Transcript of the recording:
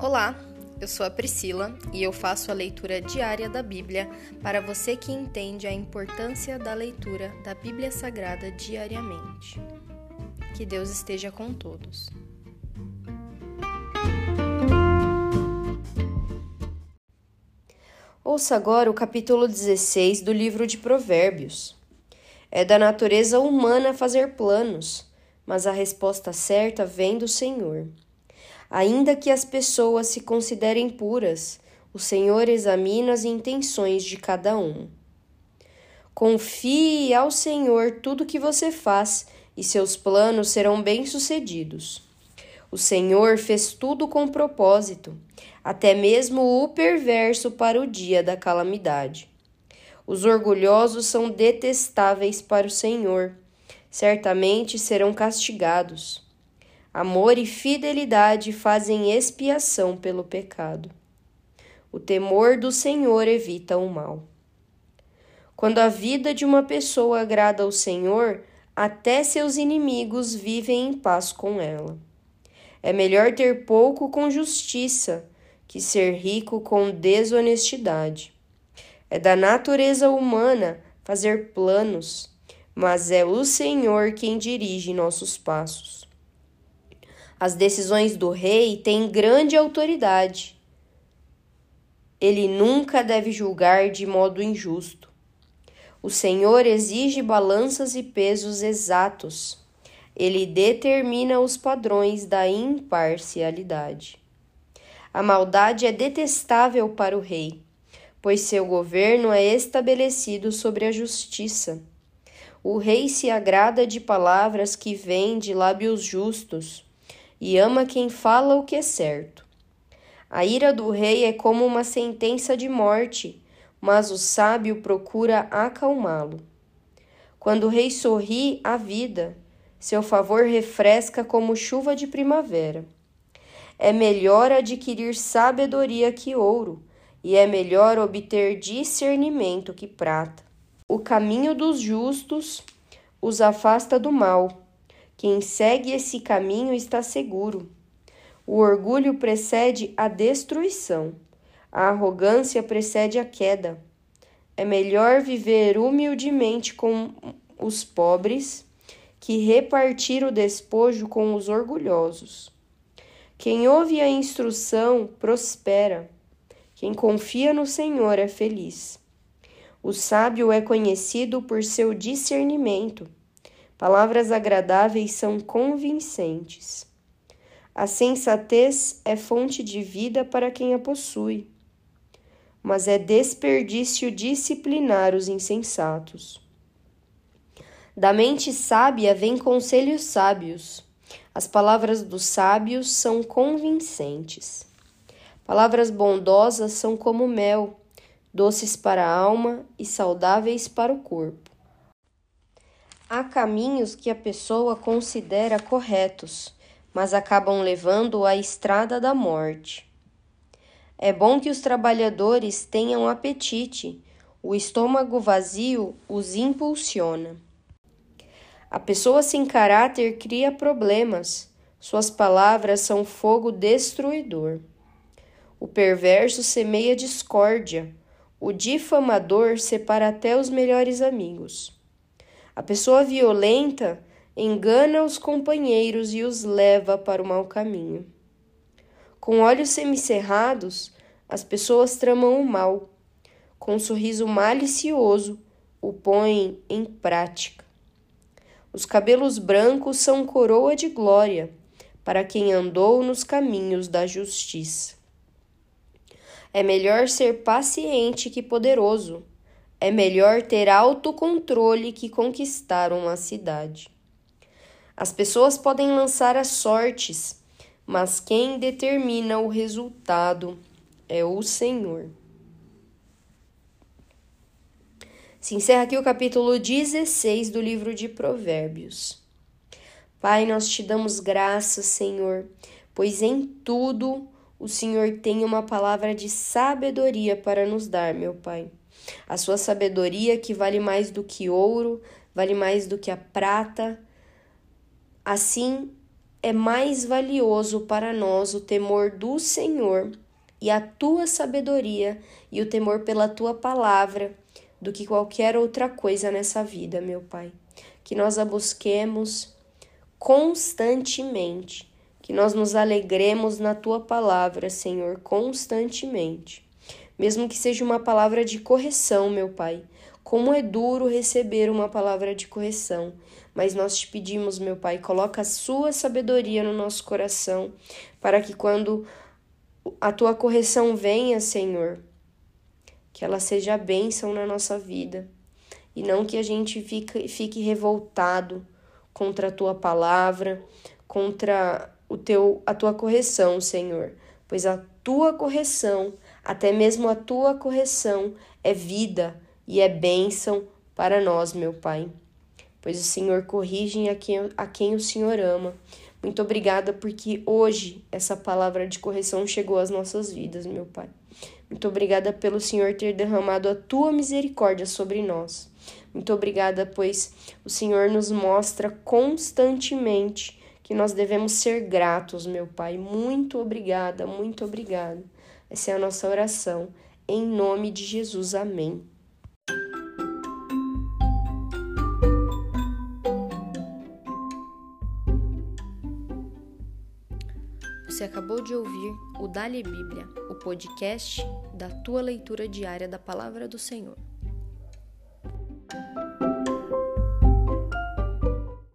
Olá, eu sou a Priscila e eu faço a leitura diária da Bíblia para você que entende a importância da leitura da Bíblia Sagrada diariamente. Que Deus esteja com todos. Ouça agora o capítulo 16 do livro de Provérbios. É da natureza humana fazer planos, mas a resposta certa vem do Senhor. Ainda que as pessoas se considerem puras, o Senhor examina as intenções de cada um. Confie ao Senhor tudo que você faz e seus planos serão bem-sucedidos. O Senhor fez tudo com propósito, até mesmo o perverso para o dia da calamidade. Os orgulhosos são detestáveis para o Senhor, certamente serão castigados. Amor e fidelidade fazem expiação pelo pecado. O temor do Senhor evita o mal. Quando a vida de uma pessoa agrada ao Senhor, até seus inimigos vivem em paz com ela. É melhor ter pouco com justiça que ser rico com desonestidade. É da natureza humana fazer planos, mas é o Senhor quem dirige nossos passos. As decisões do rei têm grande autoridade. Ele nunca deve julgar de modo injusto. O Senhor exige balanças e pesos exatos. Ele determina os padrões da imparcialidade. A maldade é detestável para o rei pois seu governo é estabelecido sobre a justiça. O rei se agrada de palavras que vêm de lábios justos e ama quem fala o que é certo. A ira do rei é como uma sentença de morte, mas o sábio procura acalmá-lo. Quando o rei sorri à vida, seu favor refresca como chuva de primavera. É melhor adquirir sabedoria que ouro e é melhor obter discernimento que prata. O caminho dos justos os afasta do mal. Quem segue esse caminho está seguro. O orgulho precede a destruição, a arrogância precede a queda. É melhor viver humildemente com os pobres que repartir o despojo com os orgulhosos. Quem ouve a instrução prospera quem confia no Senhor é feliz. O sábio é conhecido por seu discernimento. Palavras agradáveis são convincentes. A sensatez é fonte de vida para quem a possui, mas é desperdício disciplinar os insensatos. Da mente sábia vêm conselhos sábios. As palavras dos sábios são convincentes. Palavras bondosas são como mel, doces para a alma e saudáveis para o corpo. Há caminhos que a pessoa considera corretos, mas acabam levando à estrada da morte. É bom que os trabalhadores tenham apetite, o estômago vazio os impulsiona. A pessoa sem caráter cria problemas, suas palavras são fogo destruidor. O perverso semeia discórdia, o difamador separa até os melhores amigos. A pessoa violenta engana os companheiros e os leva para o mau caminho. Com olhos semicerrados, as pessoas tramam o mal. Com um sorriso malicioso, o põem em prática. Os cabelos brancos são coroa de glória para quem andou nos caminhos da justiça. É melhor ser paciente que poderoso. É melhor ter autocontrole que conquistar uma cidade. As pessoas podem lançar as sortes, mas quem determina o resultado é o Senhor. Se encerra aqui o capítulo 16 do livro de Provérbios. Pai, nós te damos graças, Senhor, pois em tudo o Senhor tem uma palavra de sabedoria para nos dar, meu Pai. A sua sabedoria que vale mais do que ouro, vale mais do que a prata. Assim, é mais valioso para nós o temor do Senhor e a tua sabedoria e o temor pela tua palavra do que qualquer outra coisa nessa vida, meu Pai. Que nós a busquemos constantemente, que nós nos alegremos na tua palavra, Senhor, constantemente. Mesmo que seja uma palavra de correção, meu Pai. Como é duro receber uma palavra de correção, mas nós te pedimos, meu Pai, coloca a sua sabedoria no nosso coração, para que quando a tua correção venha, Senhor, que ela seja bênção na nossa vida. E não que a gente fique, fique revoltado contra a tua palavra, contra o teu a tua correção, Senhor, pois a tua correção, até mesmo a tua correção é vida e é bênção para nós, meu Pai. Pois o Senhor corrige a quem, a quem o Senhor ama. Muito obrigada porque hoje essa palavra de correção chegou às nossas vidas, meu Pai. Muito obrigada pelo Senhor ter derramado a tua misericórdia sobre nós. Muito obrigada, pois o Senhor nos mostra constantemente que nós devemos ser gratos, meu Pai. Muito obrigada, muito obrigada. Essa é a nossa oração. Em nome de Jesus, amém. Você acabou de ouvir o Dali Bíblia, o podcast da tua leitura diária da palavra do Senhor.